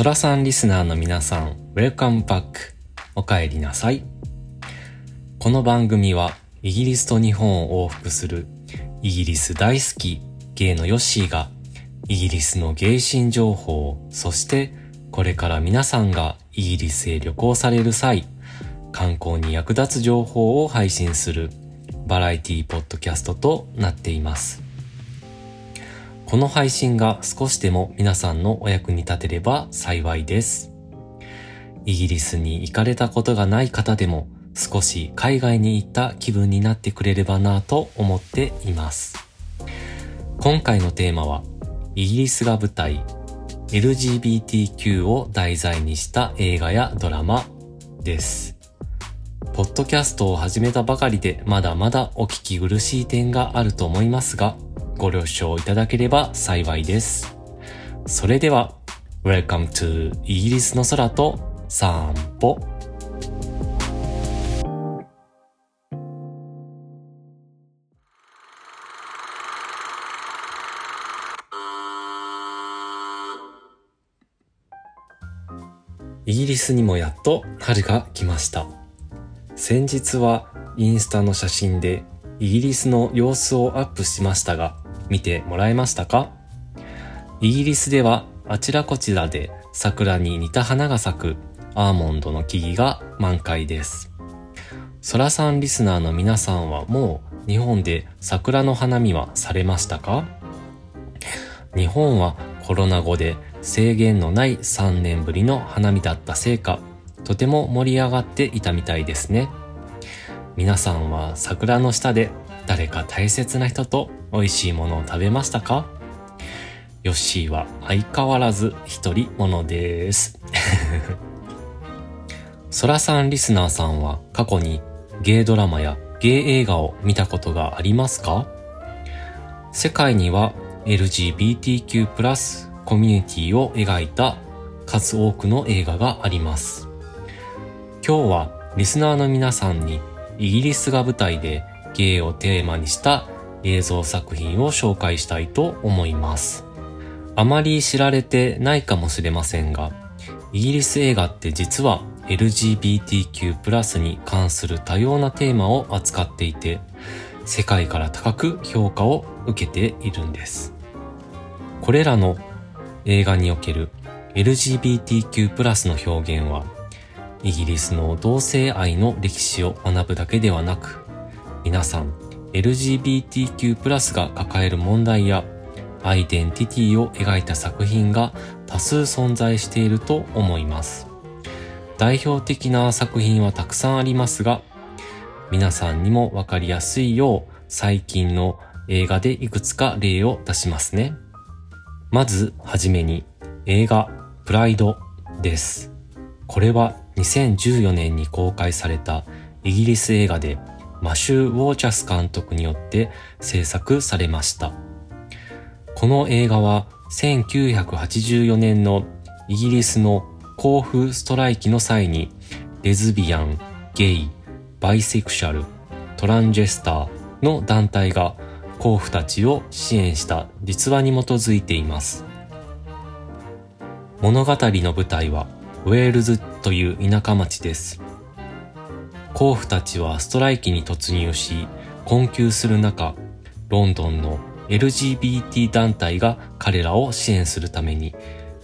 ソラさんリスナーの皆さん、Welcome back! お帰りなさい。この番組は、イギリスと日本を往復する、イギリス大好き、ゲイのヨッシーが、イギリスのゲイシン情報、そしてこれから皆さんがイギリスへ旅行される際、観光に役立つ情報を配信するバラエティポッドキャストとなっています。この配信が少しでも皆さんのお役に立てれば幸いです。イギリスに行かれたことがない方でも少し海外に行った気分になってくれればなと思っています。今回のテーマはイギリスが舞台 LGBTQ を題材にした映画やドラマです。ポッドキャストを始めたばかりでまだまだお聞き苦しい点があると思いますが、ご了承いただければ幸いです。それでは、Welcome to イギリスの空と散歩。イギリスにもやっと春が来ました。先日はインスタの写真でイギリスの様子をアップしましたが、見てもらえましたか？イギリスではあちらこちらで桜に似た花が咲くアーモンドの木々が満開です。空さんリスナーの皆さんはもう日本で桜の花見はされましたか？日本はコロナ後で制限のない3年ぶりの花見だったせいか、とても盛り上がっていたみたいですね。皆さんは桜の下で誰か大切な人と美味しいものを食べましたか？ヨッシーは相変わらず一人者です。ソラさんリスナーさんは過去にゲイドラマやゲイ映画を見たことがありますか？世界には LGBTQ+ コミュニティを描いた数多くの映画があります。今日はリスナーの皆さんにイギリスが舞台でゲイをテーマにした映像作品を紹介したいと思います。あまり知られてないかもしれませんが、イギリス映画って実は LGBTQ+ に関する多様なテーマを扱っていて、世界から高く評価を受けているんです。これらの映画における LGBTQ+ の表現は、イギリスの同性愛の歴史を学ぶだけではなく、皆さん LGBTQ+ が抱える問題やアイデンティティを描いた作品が多数存在していると思います。代表的な作品はたくさんありますが、皆さんにもわかりやすいよう最近の映画でいくつか例を出しますね。まずはじめに映画プライドです。これは2014年に公開されたイギリス映画でマシュー・ウォーチャス監督によって制作されました。この映画は1984年のイギリスの交付ストライキの際にレズビアン、ゲイ、バイセクシャル、トランジェスターの団体が交付たちを支援した実話に基づいています。物語の舞台はウェールズという田舎町です。甲府たちはストライキに突入し、困窮する中、ロンドンの LGBT 団体が彼らを支援するために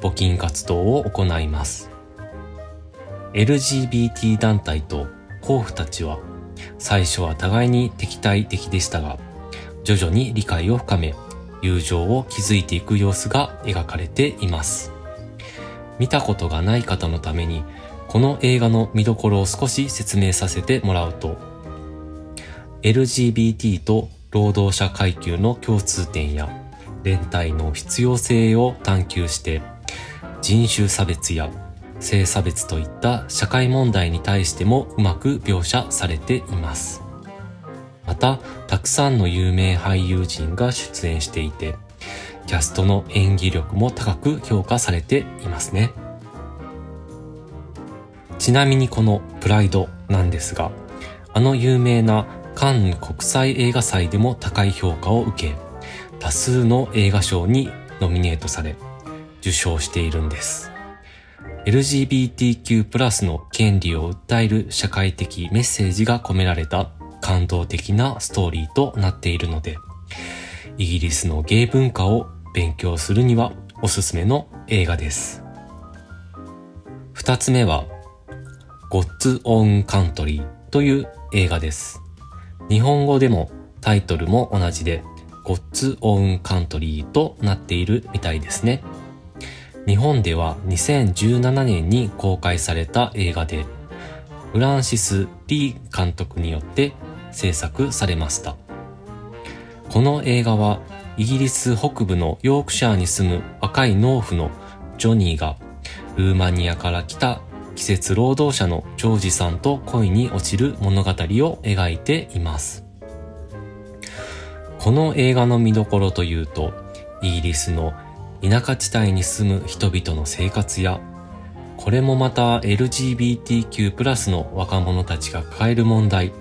募金活動を行います。LGBT 団体と甲府たちは最初は互いに敵対的でしたが、徐々に理解を深め、友情を築いていく様子が描かれています。見たことがない方のために、この映画の見どころを少し説明させてもらうと、LGBT と労働者階級の共通点や連帯の必要性を探求して、人種差別や性差別といった社会問題に対してもうまく描写されています。また、たくさんの有名俳優陣が出演していて、キャストの演技力も高く評価されていますね。ちなみにこのプライドなんですが、あの有名なカンヌ国際映画祭でも高い評価を受け、多数の映画賞にノミネートされ、受賞しているんです。LGBTQ+, の権利を訴える社会的メッセージが込められた感動的なストーリーとなっているので、イギリスのゲイ文化を勉強するにはおすすめの映画です。二つ目は、God's Own Country という映画です。日本語でもタイトルも同じで God's Own Country となっているみたいですね。日本では2017年に公開された映画で、フランシス・リー監督によって制作されました。この映画はイギリス北部のヨークシャーに住む若い農夫のジョニーがルーマニアから来た季節労働者のジョージさんと恋に落ちる物語を描いています。この映画の見どころというと、イギリスの田舎地帯に住む人々の生活や、これもまた LGBTQ+ の若者たちが抱える問題、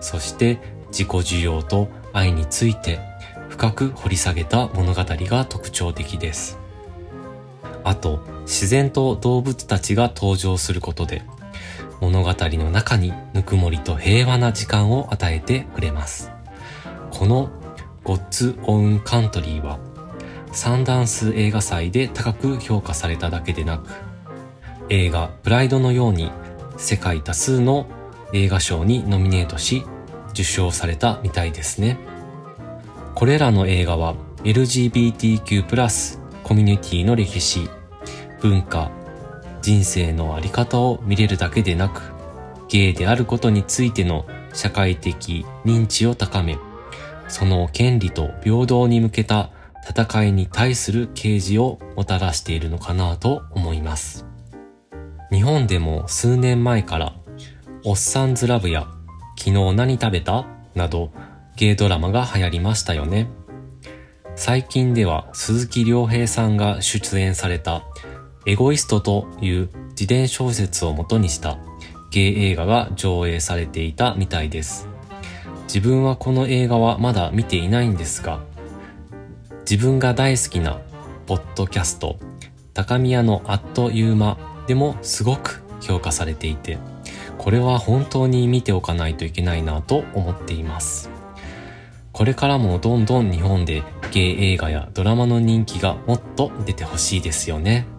そして自己需要と愛について深く掘り下げた物語が特徴的です。あと、自然と動物たちが登場することで、物語の中にぬくもりと平和な時間を与えてくれます。この God's Own Country はサンダンス映画祭で高く評価されただけでなく、映画プライドのように世界多数の映画賞にノミネートし、受賞されたみたいですね。これらの映画は LGBTQ+, コミュニティの歴史、文化、人生のあり方を見れるだけでなく、ゲイであることについての社会的認知を高め、その権利と平等に向けた戦いに対する啓示をもたらしているのかなと思います。日本でも数年前から、おっさんずラブや昨日何食べた？などゲイドラマが流行りましたよね。最近では鈴木亮平さんが出演されたエゴイストという自伝小説を元にしたゲイ映画が上映されていたみたいです。自分はこの映画はまだ見ていないんですが、自分が大好きなポッドキャスト、高宮のあっという間でもすごく評価されていて、これは本当に見ておかないといけないなと思っています。これからもどんどん日本でゲイ映画やドラマの人気がもっと出てほしいですよね。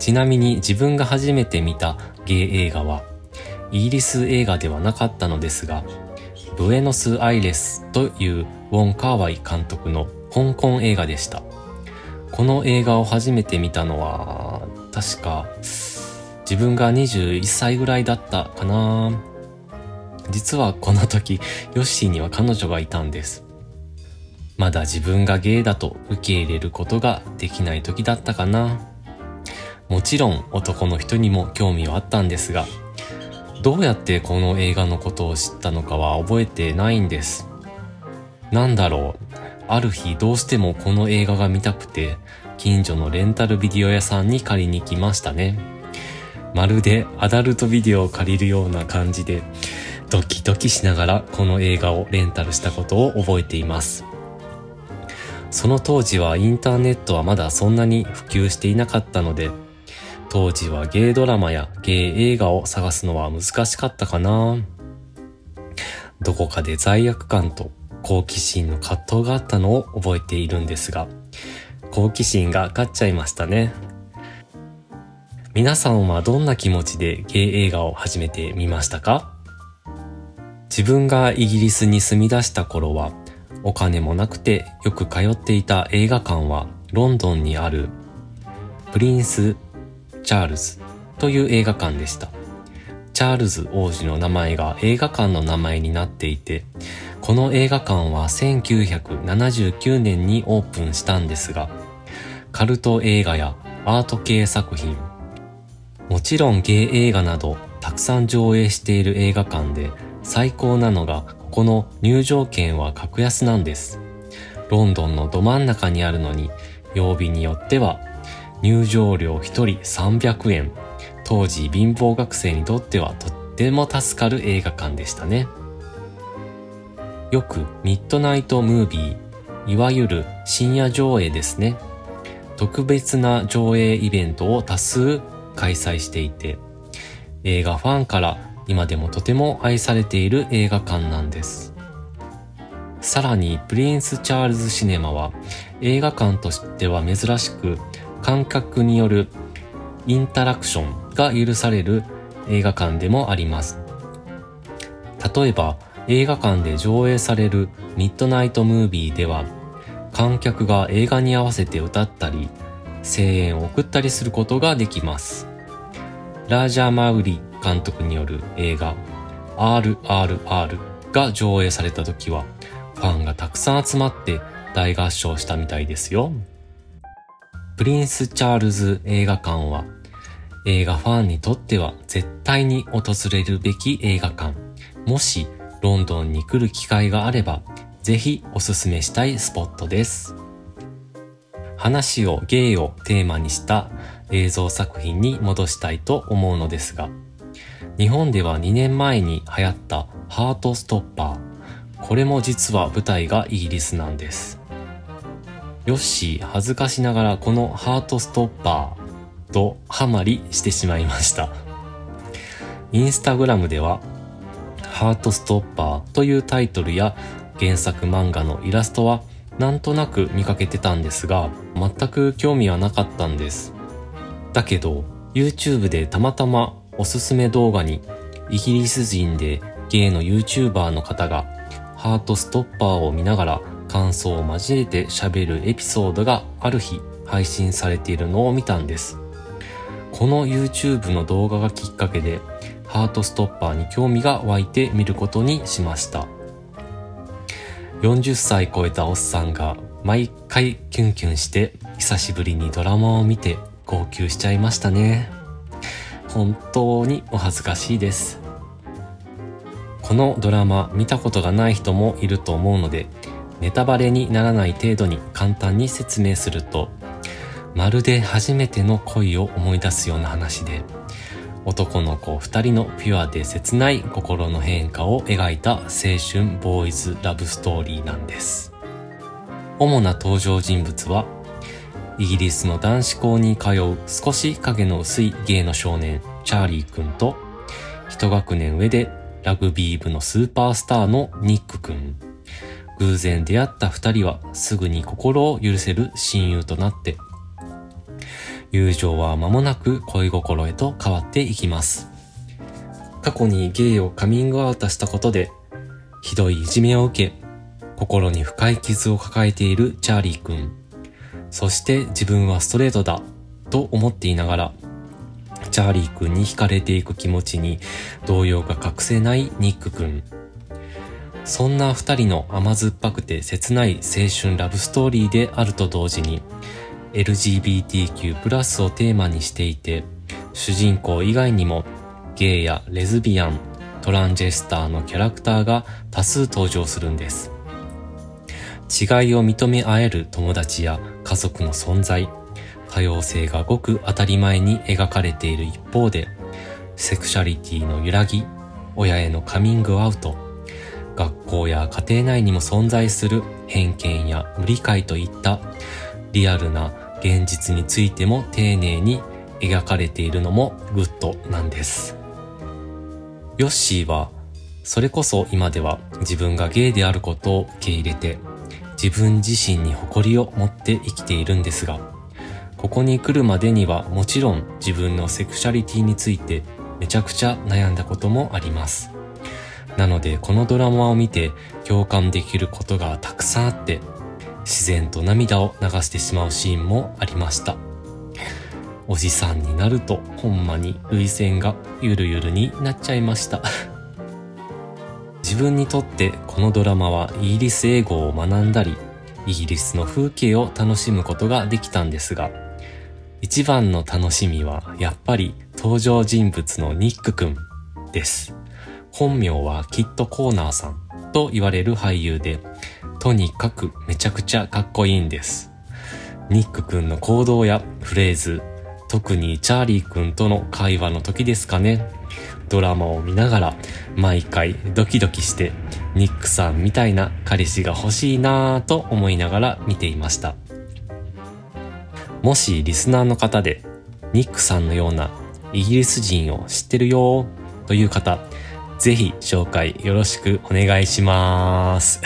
ちなみに自分が初めて見たゲイ映画はイギリス映画ではなかったのですが、ブエノス・アイレスというウォン・カーワイ監督の香港映画でした。この映画を初めて見たのは、確か、自分が21歳ぐらいだったかな実はこの時、ヨッシーには彼女がいたんです。まだ自分がゲイだと受け入れることができない時だったかな。もちろん男の人にも興味はあったんですが、どうやってこの映画のことを知ったのかは覚えてないんです。なんだろう。ある日どうしてもこの映画が見たくて、近所のレンタルビデオ屋さんに借りに来ましたね。まるでアダルトビデオを借りるような感じで、ドキドキしながらこの映画をレンタルしたことを覚えています。その当時はインターネットはまだそんなに普及していなかったので、当時はゲイドラマやゲイ映画を探すのは難しかったかなどこかで罪悪感と好奇心の葛藤があったのを覚えているんですが、好奇心が勝っちゃいましたね。皆さんはどんな気持ちでゲイ映画を始めてみましたか？自分がイギリスに住み出した頃は、お金もなくてよく通っていた映画館はロンドンにあるプリンス・チャールズという映画館でした。チャールズ王子の名前が映画館の名前になっていて、この映画館は1979年にオープンしたんですが、カルト映画やアート系作品、もちろんゲイ映画などたくさん上映している映画館で最高なのがここの入場券は格安なんです。ロンドンのど真ん中にあるのに曜日によっては入場料1人300円。当時貧乏学生にとってはとっても助かる映画館でしたね。よくミッドナイトムービー、いわゆる深夜上映ですね。特別な上映イベントを多数開催していて、映画ファンから今でもとても愛されている映画館なんです。さらにプリンス・チャールズ・シネマは映画館としては珍しく観客によるインタラクションが許される映画館でもあります。例えば映画館で上映されるミッドナイトムービーでは観客が映画に合わせて歌ったり声援を送ったりすることができます。ラージャー・マウリ監督による映画 RRR が上映された時はファンがたくさん集まって大合唱したみたいですよ。プリンス・チャールズ映画館は映画ファンにとっては絶対に訪れるべき映画館。もしロンドンに来る機会があれば、ぜひおすすめしたいスポットです。話をゲイをテーマにした映像作品に戻したいと思うのですが、日本では2年前に流行ったハートストッパー。これも実は舞台がイギリスなんです。ヨッシー恥ずかしながらこのハートストッパーとハマりしてしまいました。インスタグラムではハートストッパーというタイトルや原作漫画のイラストはなんとなく見かけてたんですが、全く興味はなかったんです。だけど、YouTube でたまたまおすすめ動画にイギリス人でゲイの YouTuber の方がハートストッパーを見ながら感想を交えて喋るエピソードがある日配信されているのを見たんです。この YouTube の動画がきっかけでハートストッパーに興味が湧いて見ることにしました。40歳超えたおっさんが毎回キュンキュンして久しぶりにドラマを見て号泣しちゃいましたね。本当にお恥ずかしいです。このドラマ見たことがない人もいると思うので、ネタバレにならない程度に簡単に説明すると、まるで初めての恋を思い出すような話で、男の子二人のピュアで切ない心の変化を描いた青春ボーイズラブストーリーなんです。主な登場人物は、イギリスの男子校に通う少し影の薄い芸の少年、チャーリー君と、一学年上でラグビー部のスーパースターのニック君。偶然出会った二人はすぐに心を許せる親友となって友情は間もなく恋心へと変わっていきます。過去にゲイをカミングアウトしたことで、ひどいいじめを受け、心に深い傷を抱えているチャーリー君。そして自分はストレートだと思っていながら、チャーリー君に惹かれていく気持ちに動揺が隠せないニック君。そんな二人の甘酸っぱくて切ない青春ラブストーリーであると同時に、LGBTQ+ をテーマにしていて、主人公以外にもゲイやレズビアン、トランジェスターのキャラクターが多数登場するんです。違いを認め合える友達や家族の存在、多様性がごく当たり前に描かれている一方で、セクシャリティの揺らぎ、親へのカミングアウト、学校や家庭内にも存在する偏見や無理解といったリアルな現実についても丁寧に描かれているのもグッドなんです。ヨッシーは、それこそ今では自分がゲイであることを受け入れて、自分自身に誇りを持って生きているんですが、ここに来るまでにはもちろん自分のセクシャリティについてめちゃくちゃ悩んだこともあります。なのでこのドラマを見て共感できることがたくさんあって自然と涙を流してしまうシーンもありました。おじさんになるとほんまに涙腺がゆるゆるになっちゃいました。自分にとってこのドラマはイギリス英語を学んだり、イギリスの風景を楽しむことができたんですが、一番の楽しみはやっぱり登場人物のニックくんです。本名はキット・コーナーさんと言われる俳優で、とにかくめちゃくちゃかっこいいんです。ニックくんの行動やフレーズ、特にチャーリーくんとの会話の時ですかね。ドラマを見ながら毎回ドキドキしてニックさんみたいな彼氏が欲しいなぁと思いながら見ていました。もしリスナーの方でニックさんのようなイギリス人を知ってるよという方、ぜひ紹介よろしくお願いします。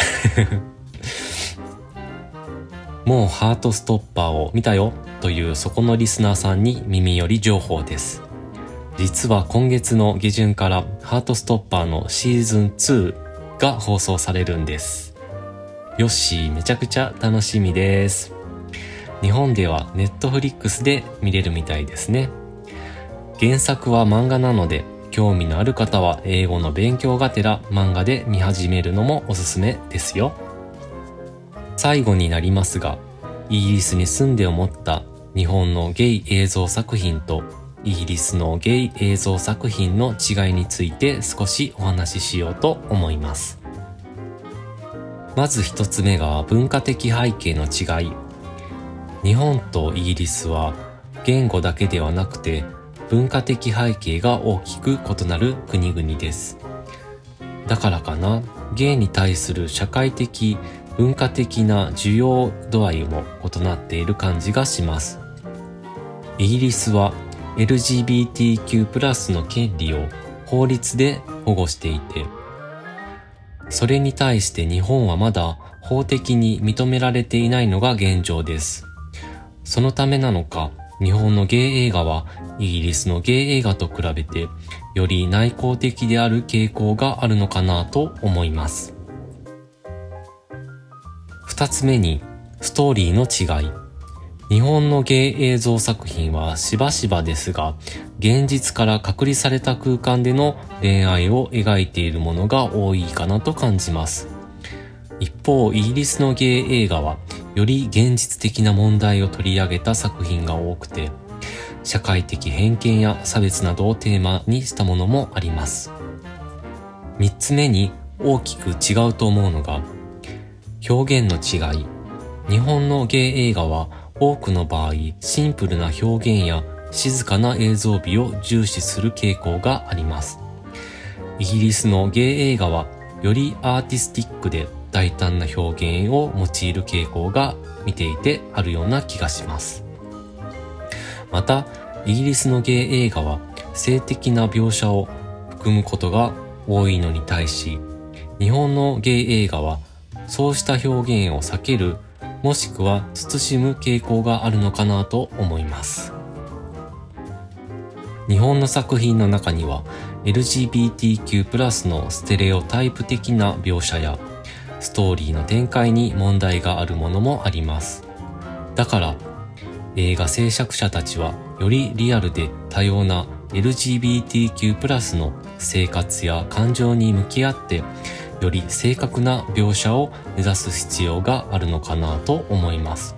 もうハートストッパーを見たよというそこのリスナーさんに耳寄り情報です。実は今月の下旬からハートストッパーのシーズン2が放送されるんです。よし、めちゃくちゃ楽しみです。日本ではネットフリックスで見れるみたいですね。原作は漫画なので興味のある方は英語の勉強がてら漫画で見始めるのもおすすめですよ。最後になりますが、イギリスに住んで思った日本のゲイ映像作品とイギリスのゲイ映像作品の違いについて少しお話ししようと思います。まず一つ目が文化的背景の違い。日本とイギリスは言語だけではなくて文化的背景が大きく異なる国々です。だからかな、ゲイに対する社会的、文化的な需要度合いも異なっている感じがします。イギリスは LGBTQ+ の権利を法律で保護していて、それに対して日本はまだ法的に認められていないのが現状です。そのためなのか、日本のゲイ映画はイギリスのゲイ映画と比べてより内向的である傾向があるのかなと思います。二つ目に、ストーリーの違い。日本の芸映像作品はしばしばですが、現実から隔離された空間での恋愛を描いているものが多いかなと感じます。一方、イギリスの芸映画は、より現実的な問題を取り上げた作品が多くて、社会的偏見や差別などをテーマにしたものもあります。三つ目に大きく違うと思うのが、表現の違い。日本の芸映画は多くの場合、シンプルな表現や静かな映像美を重視する傾向があります。イギリスのゲイ映画はよりアーティスティックで大胆な表現を用いる傾向が見ていてあるような気がします。また、イギリスのゲイ映画は性的な描写を含むことが多いのに対し、日本のゲイ映画はそうした表現を避けるもしくは慎む傾向があるのかなと思います。日本の作品の中には LGBTQ+ のステレオタイプ的な描写やストーリーの展開に問題があるものもあります。だから映画制作者たちはよりリアルで多様な LGBTQ+ の生活や感情に向き合ってより正確な描写を目指す必要があるのかなと思います。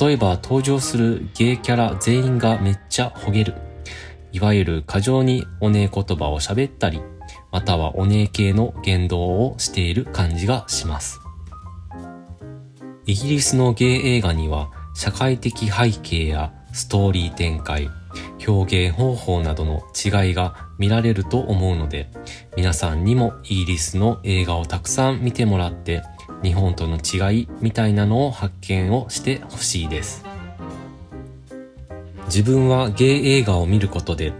例えば登場するゲイキャラ全員がめっちゃほげる。いわゆる過剰におねえ言葉を喋ったり、またはおねえ系の言動をしている感じがします。イギリスのゲイ映画には社会的背景やストーリー展開、表現方法などの違いが見られると思うので、皆さんにもイギリスの映画をたくさん見てもらって、日本との違いみたいなのを発見をしてほしいです。自分はゲイ映画を見ることで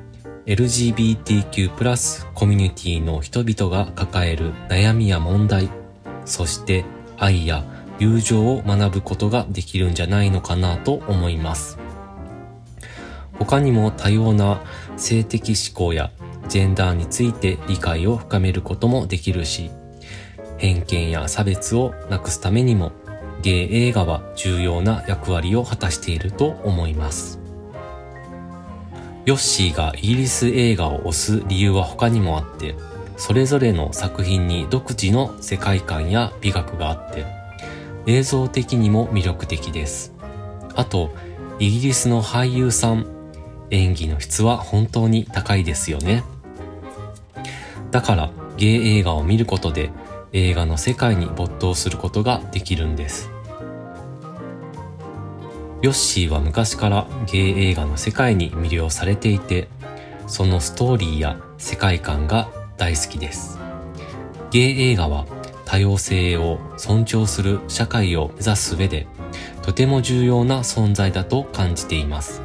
LGBTQ+ コミュニティの人々が抱える悩みや問題、そして愛や友情を学ぶことができるんじゃないのかなと思います。他にも多様な性的思考やジェンダーについて理解を深めることもできるし、偏見や差別をなくすためにも、ゲイ映画は重要な役割を果たしていると思います。ヨッシーがイギリス映画を推す理由は他にもあって、それぞれの作品に独自の世界観や美学があって、映像的にも魅力的です。あと、イギリスの俳優さん、演技の質は本当に高いですよね。だからゲイ映画を見ることで映画の世界に没頭することができるんです。ヨッシーは昔からゲイ映画の世界に魅了されていて、そのストーリーや世界観が大好きです。ゲイ映画は多様性を尊重する社会を目指す上で、とても重要な存在だと感じています。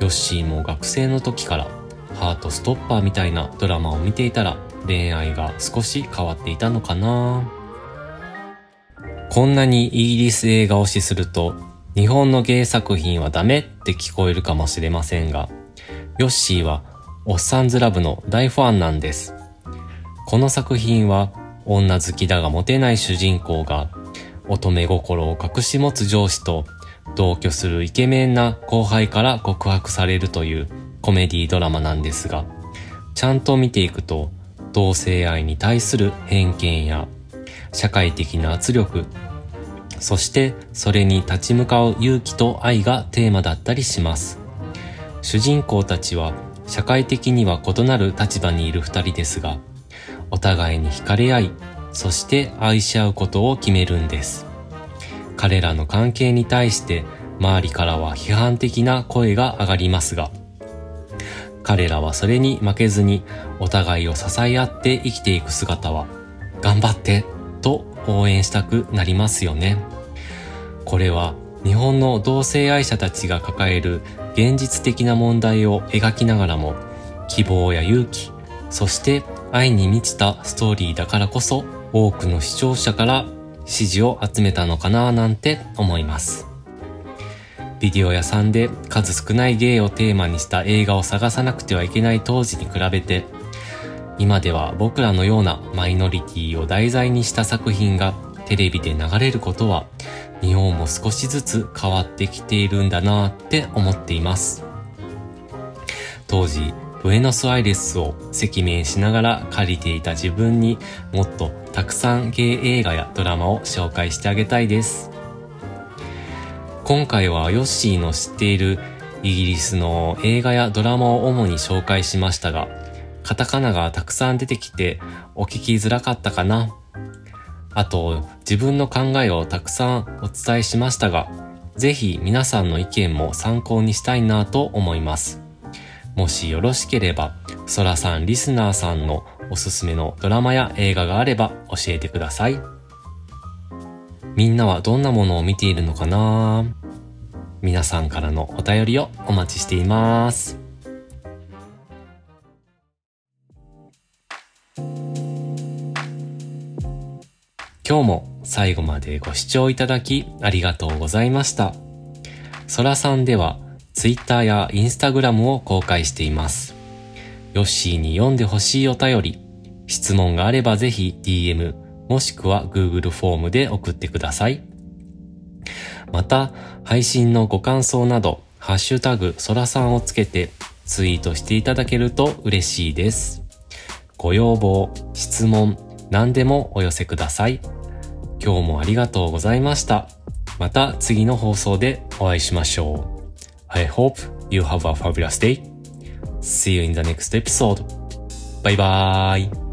ヨッシーも学生の時からハートストッパーみたいなドラマを見ていたら恋愛が少し変わっていたのかなこんなにイギリス映画推しすると日本の芸作品はダメって聞こえるかもしれませんが、ヨッシーはおっさんずラブの大ファンなんです。この作品は女好きだがモテない主人公が乙女心を隠し持つ上司と同居するイケメンな後輩から告白されるというコメディドラマなんですが、ちゃんと見ていくと同性愛に対する偏見や社会的な圧力、そしてそれに立ち向かう勇気と愛がテーマだったりします。主人公たちは社会的には異なる立場にいる二人ですが、お互いに惹かれ合い、そして愛し合うことを決めるんです。彼らの関係に対して周りからは批判的な声が上がりますが、彼らはそれに負けずにお互いを支え合って生きていく姿は、頑張ってと応援したくなりますよね。これは日本の同性愛者たちが抱える現実的な問題を描きながらも希望や勇気、そして愛に満ちたストーリーだからこそ多くの視聴者から支持を集めたのかななんて思います。ビデオ屋さんで数少ない芸をテーマにした映画を探さなくてはいけない当時に比べて今では僕らのようなマイノリティを題材にした作品がテレビで流れることは日本も少しずつ変わってきているんだなって思っています。当時、ブエノスアイレスを赤面しながら借りていた自分にもっとたくさんゲ映画やドラマを紹介してあげたいです。今回はヨッシーの知っているイギリスの映画やドラマを主に紹介しましたが、カタカナがたくさん出てきてお聞きづらかったかな。あと、自分の考えをたくさんお伝えしましたが、ぜひ皆さんの意見も参考にしたいなと思います。もしよろしければ、ソラさんリスナーさんのおすすめのドラマや映画があれば教えてください。みんなはどんなものを見ているのかな？皆さんからのお便りをお待ちしています。今日も最後までご視聴いただきありがとうございました。ソラさんでは Twitter や Instagram を公開しています。ヨッシーに読んでほしいお便り、質問があればぜひ DM もしくは Google フォームで送ってください。また、配信のご感想など、ハッシュタグソラさんをつけてツイートしていただけると嬉しいです。ご要望、質問、何でもお寄せください。今日もありがとうございました。また次の放送でお会いしましょう。I hope you have a fabulous day. See you in the next episode. バイバーイ。